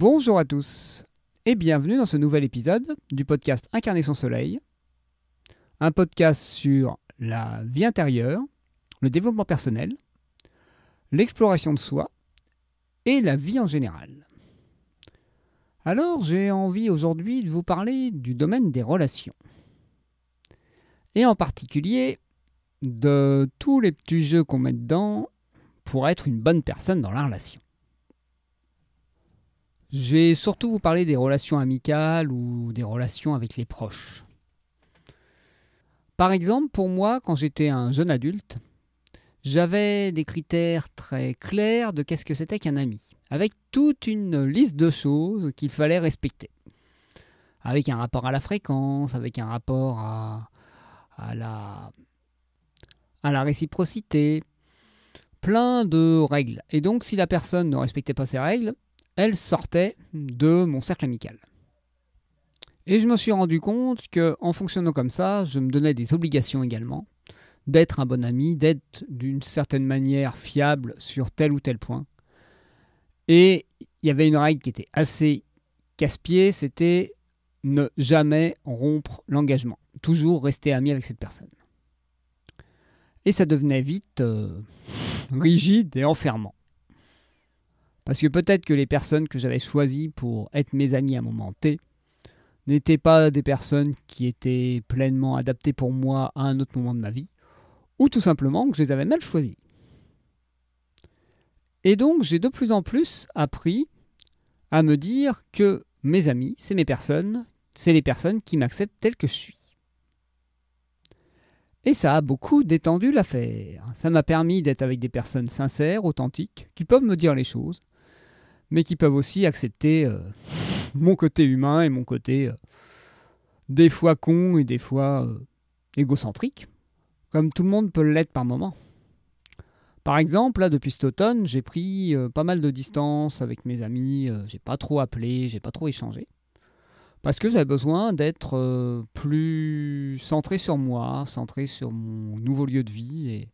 Bonjour à tous et bienvenue dans ce nouvel épisode du podcast Incarner son soleil, un podcast sur la vie intérieure, le développement personnel, l'exploration de soi et la vie en général. Alors j'ai envie aujourd'hui de vous parler du domaine des relations. Et en particulier de tous les petits jeux qu'on met dedans pour être une bonne personne dans la relation. Je vais surtout vous parler des relations amicales ou des relations avec les proches. Par exemple, pour moi, quand j'étais un jeune adulte, j'avais des critères très clairs de qu'est-ce que c'était qu'un ami, avec toute une liste de choses qu'il fallait respecter. Avec un rapport à la fréquence, avec un rapport à, à, la, à la réciprocité, plein de règles. Et donc si la personne ne respectait pas ces règles, elle sortait de mon cercle amical. Et je me suis rendu compte que en fonctionnant comme ça, je me donnais des obligations également d'être un bon ami, d'être d'une certaine manière fiable sur tel ou tel point. Et il y avait une règle qui était assez casse-pied, c'était ne jamais rompre l'engagement, toujours rester ami avec cette personne. Et ça devenait vite euh, rigide et enfermant. Parce que peut-être que les personnes que j'avais choisies pour être mes amis à un moment T n'étaient pas des personnes qui étaient pleinement adaptées pour moi à un autre moment de ma vie, ou tout simplement que je les avais mal choisis. Et donc j'ai de plus en plus appris à me dire que mes amis, c'est mes personnes, c'est les personnes qui m'acceptent tel que je suis. Et ça a beaucoup détendu l'affaire. Ça m'a permis d'être avec des personnes sincères, authentiques, qui peuvent me dire les choses, mais qui peuvent aussi accepter euh, mon côté humain et mon côté euh, des fois con et des fois euh, égocentrique comme tout le monde peut l'être par moment. Par exemple, là, depuis cet automne, j'ai pris pas mal de distance avec mes amis, j'ai pas trop appelé, j'ai pas trop échangé. Parce que j'avais besoin d'être plus centré sur moi, centré sur mon nouveau lieu de vie et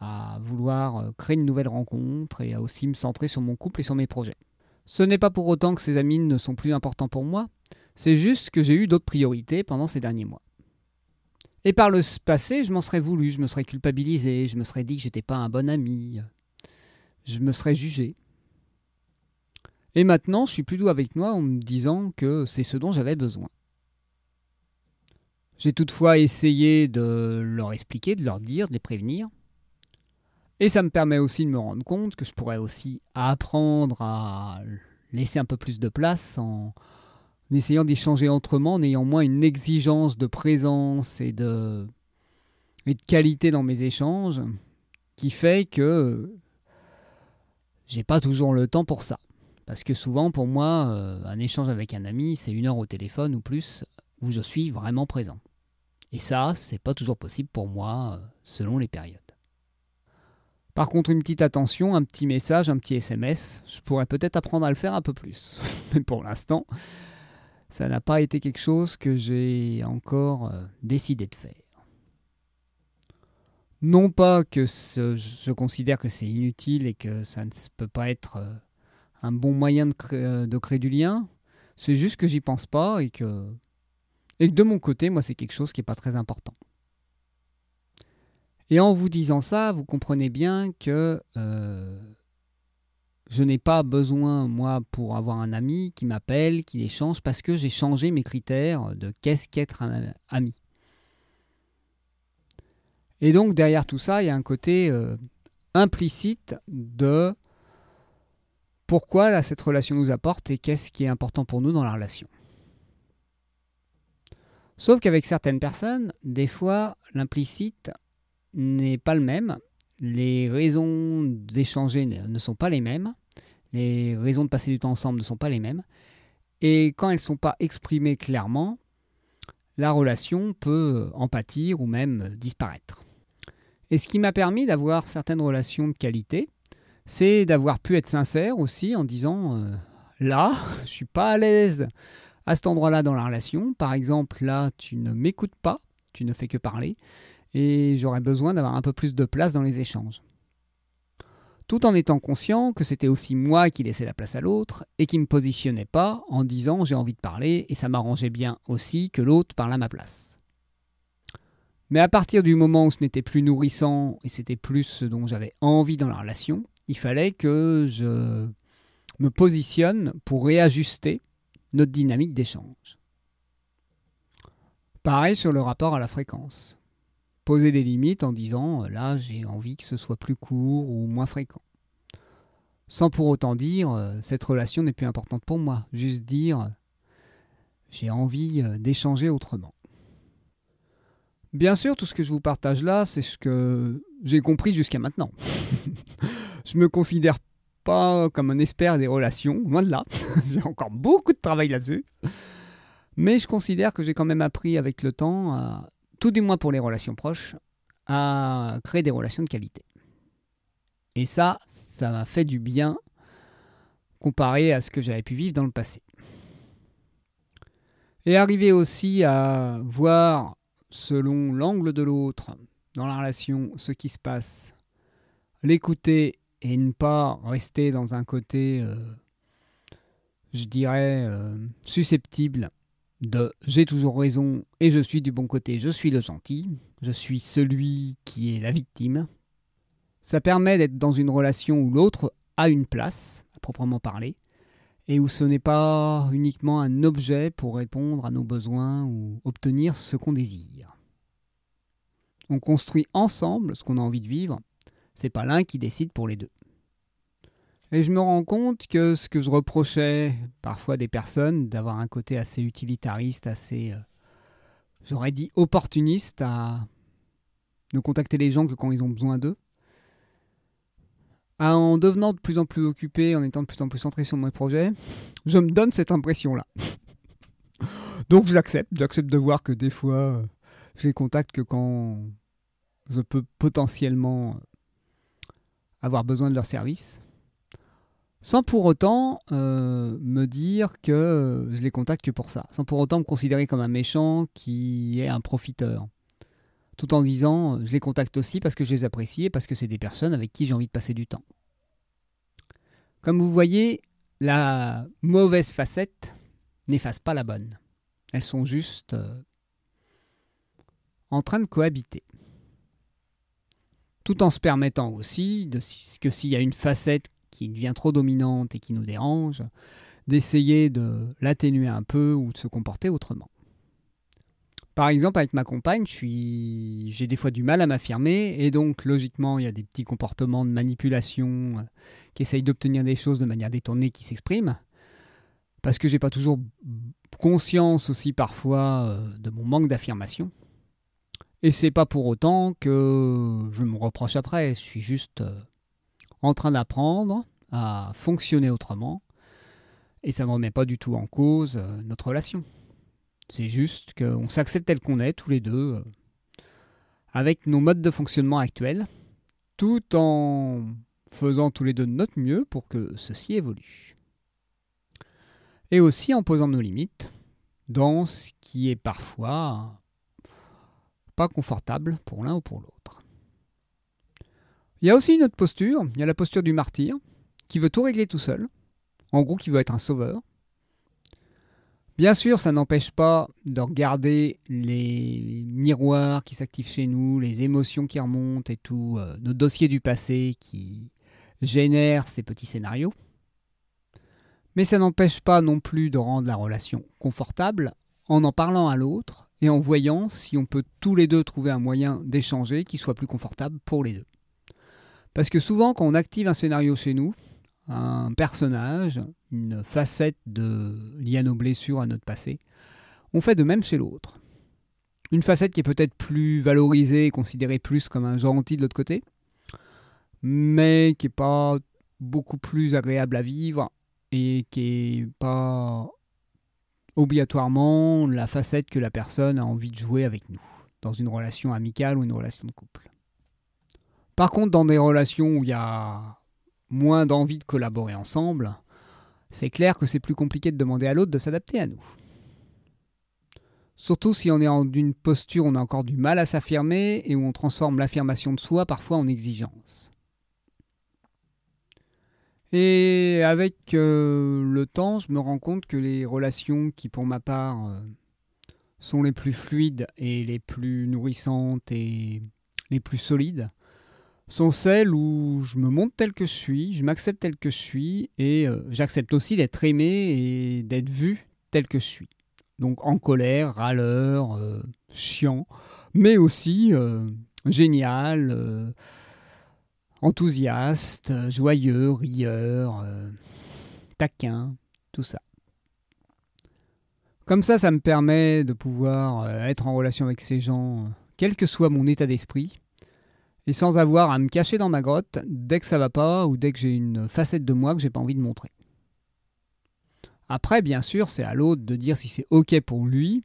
à vouloir créer une nouvelle rencontre et à aussi me centrer sur mon couple et sur mes projets. Ce n'est pas pour autant que ces amis ne sont plus importants pour moi, c'est juste que j'ai eu d'autres priorités pendant ces derniers mois. Et par le passé, je m'en serais voulu, je me serais culpabilisé, je me serais dit que j'étais pas un bon ami, je me serais jugé. Et maintenant, je suis plus doux avec moi en me disant que c'est ce dont j'avais besoin. J'ai toutefois essayé de leur expliquer, de leur dire, de les prévenir. Et ça me permet aussi de me rendre compte que je pourrais aussi apprendre à laisser un peu plus de place en, essayant d'échanger autrement, en ayant moins une exigence de présence et de, et de qualité dans mes échanges, qui fait que j'ai pas toujours le temps pour ça. Parce que souvent, pour moi, euh, un échange avec un ami, c'est une heure au téléphone ou plus, où je suis vraiment présent. Et ça, c'est pas toujours possible pour moi, euh, selon les périodes. Par contre, une petite attention, un petit message, un petit SMS, je pourrais peut-être apprendre à le faire un peu plus. Mais pour l'instant, ça n'a pas été quelque chose que j'ai encore euh, décidé de faire. Non pas que je considère que c'est inutile et que ça ne peut pas être euh, un bon moyen de, euh, de créer du lien, c'est juste que j'y pense pas et que de mon côté, moi, c'est quelque chose qui n'est pas très important. Et en vous disant ça, vous comprenez bien que je n'ai pas besoin, moi, pour avoir un ami qui m'appelle, qui échange, parce que j'ai changé mes critères de qu'est-ce qu'être un ami. Et donc, derrière tout ça, il y a un côté euh, implicite de pourquoi cette relation nous apporte et qu'est-ce qui est important pour nous dans la relation. Sauf qu'avec certaines personnes, des fois, l'implicite n'est pas le même les raisons d'échanger ne sont pas les mêmes, les raisons de passer du temps ensemble ne sont pas les mêmes, et quand elles ne sont pas exprimées clairement, la relation peut en pâtir ou même disparaître. Et ce qui m'a permis d'avoir certaines relations de qualité, c'est d'avoir pu être sincère aussi en disant euh, là, je suis pas à l'aise à cet endroit-là dans la relation. Par exemple, là, tu ne m'écoutes pas, tu ne fais que parler et j'aurais besoin d'avoir un peu plus de place dans les échanges. tout en étant conscient que c'était aussi moi qui laissais la place à l'autre et qui ne me positionnais pas en disant j'ai envie de parler et ça m'arrangeait bien aussi que l'autre parle à ma place. Mais à partir du moment où ce n'était plus nourrissant et c'était plus ce dont j'avais envie dans la relation, il fallait que je me positionne pour réajuster notre dynamique d'échange. Pareil sur le rapport à la fréquence poser des limites en disant euh, là j'ai envie que ce soit plus court ou moins fréquent. Sans pour autant dire euh, cette relation n'est plus importante pour moi, juste dire j'ai envie euh, d'échanger autrement. Bien sûr, tout ce que je vous partage là, c'est ce que j'ai compris jusqu'à maintenant. je me considère pas comme un expert des relations, loin de là. j'ai encore beaucoup de travail là-dessus. Mais je considère que j'ai quand même appris avec le temps à tout du moins pour les relations proches, à créer des relations de qualité. Et ça, ça m'a fait du bien comparé à ce que j'avais pu vivre dans le passé. Et arriver aussi à voir, selon l'angle de l'autre, dans la relation, ce qui se passe, l'écouter et ne pas rester dans un côté, euh, je dirais, euh, susceptible de j'ai toujours raison et je suis du bon côté, je suis le gentil, je suis celui qui est la victime. Ça permet d'être dans une relation où l'autre a une place, à proprement parler, et où ce n'est pas uniquement un objet pour répondre à nos besoins ou obtenir ce qu'on désire. On construit ensemble ce qu'on a envie de vivre, c'est pas l'un qui décide pour les deux. Et je me rends compte que ce que je reprochais parfois des personnes, d'avoir un côté assez utilitariste, assez, euh, j'aurais dit, opportuniste, à ne contacter les gens que quand ils ont besoin d'eux, en devenant de plus en plus occupé, en étant de plus en plus centré sur mes projets, je me donne cette impression-là. Donc je l'accepte, j'accepte de voir que des fois, euh, je les contacte que quand je peux potentiellement avoir besoin de leur service sans pour autant euh, me dire que je les contacte pour ça, sans pour autant me considérer comme un méchant qui est un profiteur, tout en disant je les contacte aussi parce que je les apprécie et parce que c'est des personnes avec qui j'ai envie de passer du temps. Comme vous voyez, la mauvaise facette n'efface pas la bonne. Elles sont juste euh, en train de cohabiter. Tout en se permettant aussi de, que s'il y a une facette qui devient trop dominante et qui nous dérange, d'essayer de l'atténuer un peu ou de se comporter autrement. Par exemple, avec ma compagne, j'ai des fois du mal à m'affirmer et donc logiquement, il y a des petits comportements de manipulation euh, qui essayent d'obtenir des choses de manière détournée qui s'expriment. Parce que j'ai pas toujours conscience aussi parfois euh, de mon manque d'affirmation. Et c'est pas pour autant que je me reproche après, je suis juste euh, en train d'apprendre à fonctionner autrement. Et ça ne remet pas du tout en cause euh, notre relation. C'est juste qu'on s'accepte tel qu'on est, tous les deux, euh, avec nos modes de fonctionnement actuels, tout en faisant tous les deux de notre mieux pour que ceci évolue. Et aussi en posant nos limites dans ce qui est parfois pas confortable pour l'un ou pour l'autre. Il y a aussi une autre posture, il y a la posture du martyr, qui veut tout régler tout seul, en gros qui veut être un sauveur. Bien sûr, ça n'empêche pas de regarder les miroirs qui s'activent chez nous, les émotions qui remontent et tout, euh, nos dossiers du passé qui génèrent ces petits scénarios. Mais ça n'empêche pas non plus de rendre la relation confortable en en parlant à l'autre et en voyant si on peut tous les deux trouver un moyen d'échanger qui soit plus confortable pour les deux. Parce que souvent, quand on active un scénario chez nous, un personnage, une facette de... liée à nos blessures, à notre passé, on fait de même chez l'autre. Une facette qui est peut-être plus valorisée et considérée plus comme un gentil de l'autre côté, mais qui n'est pas beaucoup plus agréable à vivre et qui n'est pas obligatoirement la facette que la personne a envie de jouer avec nous, dans une relation amicale ou une relation de couple. Par contre, dans des relations où il y a moins d'envie de collaborer ensemble, c'est clair que c'est plus compliqué de demander à l'autre de s'adapter à nous. Surtout si on est en une posture où on a encore du mal à s'affirmer et où on transforme l'affirmation de soi parfois en exigence. Et avec euh, le temps, je me rends compte que les relations qui, pour ma part, euh, sont les plus fluides et les plus nourrissantes et les plus solides, sont celles où je me montre tel que je suis, je m'accepte tel que je suis et euh, j'accepte aussi d'être aimé et d'être vu tel que je suis. Donc en colère, râleur, chiant, mais aussi génial enthousiaste, joyeux, rieur, euh, taquin, tout ça. Comme ça, ça me permet de pouvoir euh, être en relation avec ces gens, quel que soit mon état d'esprit, et sans avoir à me cacher dans ma grotte dès que ça va pas ou dès que j'ai une facette de moi que j'ai pas envie de montrer. Après, bien sûr, c'est à l'autre de dire si c'est ok pour lui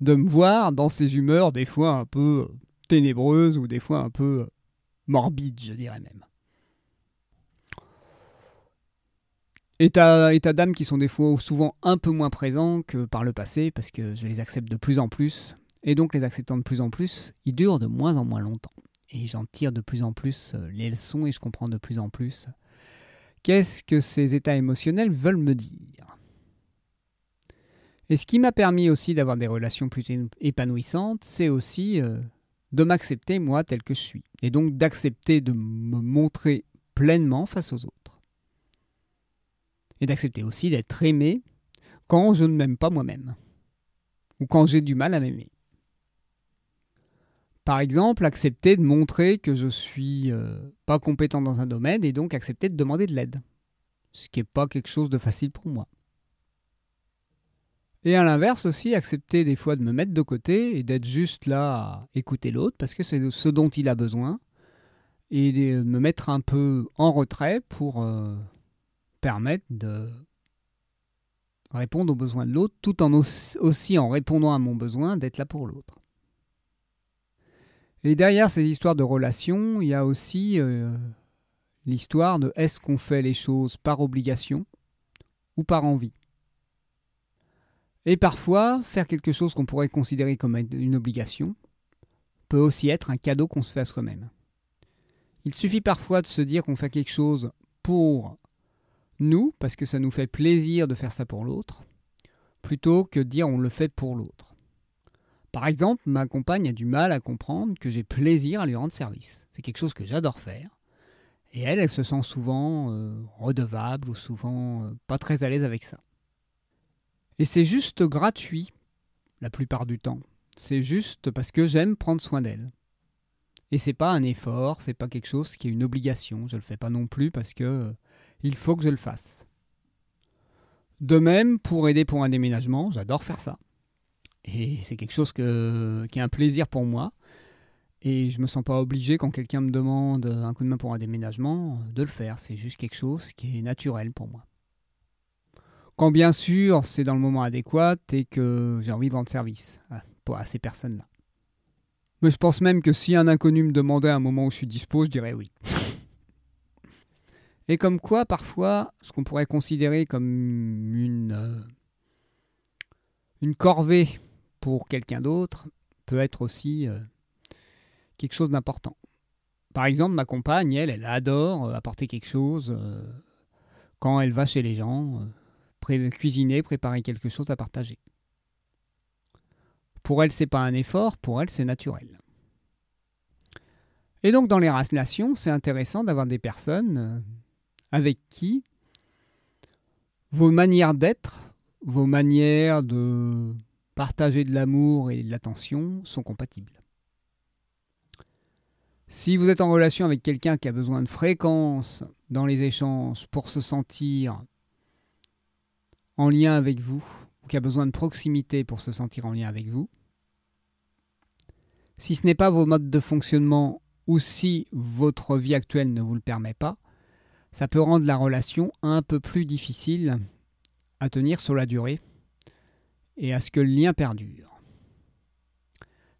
de me voir dans ses humeurs des fois un peu ténébreuses ou des fois un peu morbide, je dirais même. États, états d'âme qui sont des fois souvent un peu moins présents que par le passé, parce que je les accepte de plus en plus. Et donc les acceptant de plus en plus, ils durent de moins en moins longtemps. Et j'en tire de plus en plus euh, les leçons et je comprends de plus en plus qu'est-ce que ces états émotionnels veulent me dire? Et ce qui m'a permis aussi d'avoir des relations plus épanouissantes, c'est aussi euh, de m'accepter moi tel que je suis, et donc d'accepter de me montrer pleinement face aux autres. Et d'accepter aussi d'être aimé quand je ne m'aime pas moi-même, ou quand j'ai du mal à m'aimer. Par exemple, accepter de montrer que je suis euh, pas compétent dans un domaine et donc accepter de demander de l'aide, ce qui n'est pas quelque chose de facile pour moi. Et à l'inverse aussi, accepter des fois de me mettre de côté et d'être juste là à écouter l'autre parce que c'est ce dont il a besoin et de me mettre un peu en retrait pour euh, permettre de répondre aux besoins de l'autre tout en aussi en répondant à mon besoin d'être là pour l'autre. Et derrière ces histoires de relations, il y a aussi euh, l'histoire de est-ce qu'on fait les choses par obligation ou par envie et parfois, faire quelque chose qu'on pourrait considérer comme une obligation peut aussi être un cadeau qu'on se fait à soi-même. Il suffit parfois de se dire qu'on fait quelque chose pour nous, parce que ça nous fait plaisir de faire ça pour l'autre, plutôt que de dire on le fait pour l'autre. Par exemple, ma compagne a du mal à comprendre que j'ai plaisir à lui rendre service. C'est quelque chose que j'adore faire. Et elle, elle se sent souvent euh, redevable ou souvent euh, pas très à l'aise avec ça. Et c'est juste gratuit, la plupart du temps. C'est juste parce que j'aime prendre soin d'elle. Et c'est pas un effort, c'est pas quelque chose qui est une obligation. Je le fais pas non plus parce que euh, il faut que je le fasse. De même, pour aider pour un déménagement, j'adore faire ça. Et c'est quelque chose qui est un plaisir pour moi. Et je me sens pas obligé quand quelqu'un me demande un coup de main pour un déménagement de le faire. C'est juste quelque chose qui est naturel pour moi. Quand bien sûr c'est dans le moment adéquat et que j'ai envie de rendre service à, ces personnes-là. Mais je pense même que si un inconnu me demandait un moment où je suis dispo, je dirais oui. Et comme quoi, parfois, ce qu'on pourrait considérer comme une, euh, une corvée pour quelqu'un d'autre peut être aussi euh, quelque chose d'important. Par exemple, ma compagne, elle, elle adore euh, apporter quelque chose quand elle va chez les gens cuisiner, préparer quelque chose à partager. Pour elle, c'est pas un effort, pour elle, c'est naturel. Et donc, dans les relations, c'est intéressant d'avoir des personnes euh, avec qui vos manières d'être, vos manières de partager de l'amour et de l'attention sont compatibles. Si vous êtes en relation avec quelqu'un qui a besoin de fréquence dans les échanges pour se sentir en lien avec vous, ou qui a besoin de proximité pour se sentir en lien avec vous, si ce n'est pas vos modes de fonctionnement ou si votre vie actuelle ne vous le permet pas, ça peut rendre la relation un peu plus difficile à tenir sur la durée et à ce que le lien perdure.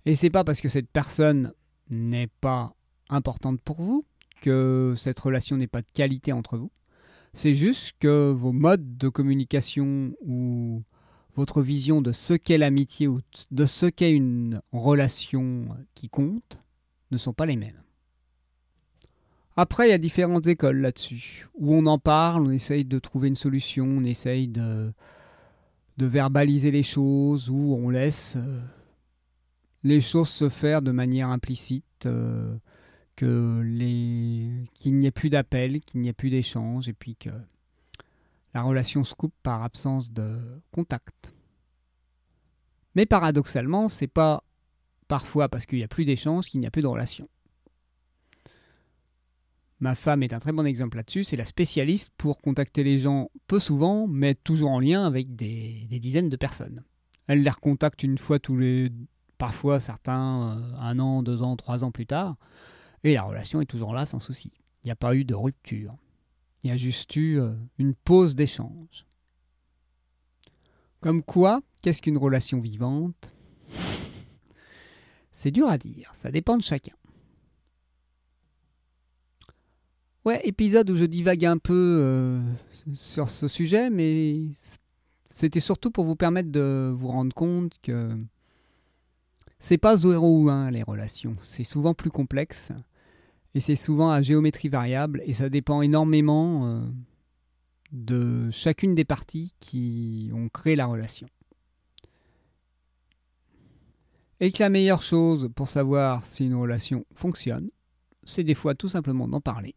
Et c'est pas parce que cette personne n'est pas importante pour vous que cette relation n'est pas de qualité entre vous. C'est juste que vos modes de communication ou votre vision de ce qu'est l'amitié ou de ce qu'est une relation qui compte ne sont pas les mêmes. Après, il y a différentes écoles là-dessus, où on en parle, on essaye de trouver une solution, on essaye de, de verbaliser les choses, où on laisse euh, les choses se faire de manière implicite, euh, que les... qu'il n'y ait plus d'appel, qu'il n'y ait plus d'échange, et puis que la relation se coupe par absence de contact. Mais paradoxalement, c'est pas parfois parce qu'il n'y a plus d'échange qu'il n'y a plus de relation. Ma femme est un très bon exemple là-dessus. C'est la spécialiste pour contacter les gens peu souvent, mais toujours en lien avec des, dizaines de personnes. Elle les recontacte une fois tous les. parfois certains euh, un an, deux ans, trois ans plus tard. Et la relation est toujours là sans souci. Il n'y a pas eu de rupture. Il y a juste eu euh, une pause d'échange. Comme quoi, qu'est-ce qu'une relation vivante? C'est dur à dire, ça dépend de chacun. Ouais, épisode où je divague un peu euh, sur ce sujet, mais c'était surtout pour vous permettre de vous rendre compte que c'est pas 0 ou 1 les relations, c'est souvent plus complexe et c'est souvent à géométrie variable et ça dépend énormément euh, de chacune des parties qui ont créé la relation. Et que la meilleure chose pour savoir si une relation fonctionne, c'est des fois tout simplement d'en parler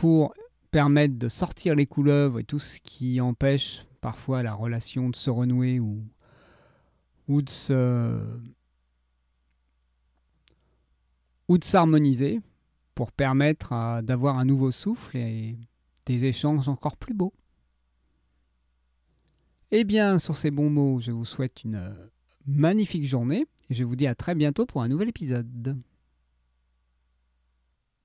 pour permettre de sortir les couleuvres et tout ce qui empêche parfois la relation de se renouer ou, de se ou de s'harmoniser pour permettre d'avoir un nouveau souffle et des échanges encore plus beaux. Eh bien, sur ces bons mots, je vous souhaite une magnifique journée et je vous dis à très bientôt pour un nouvel épisode.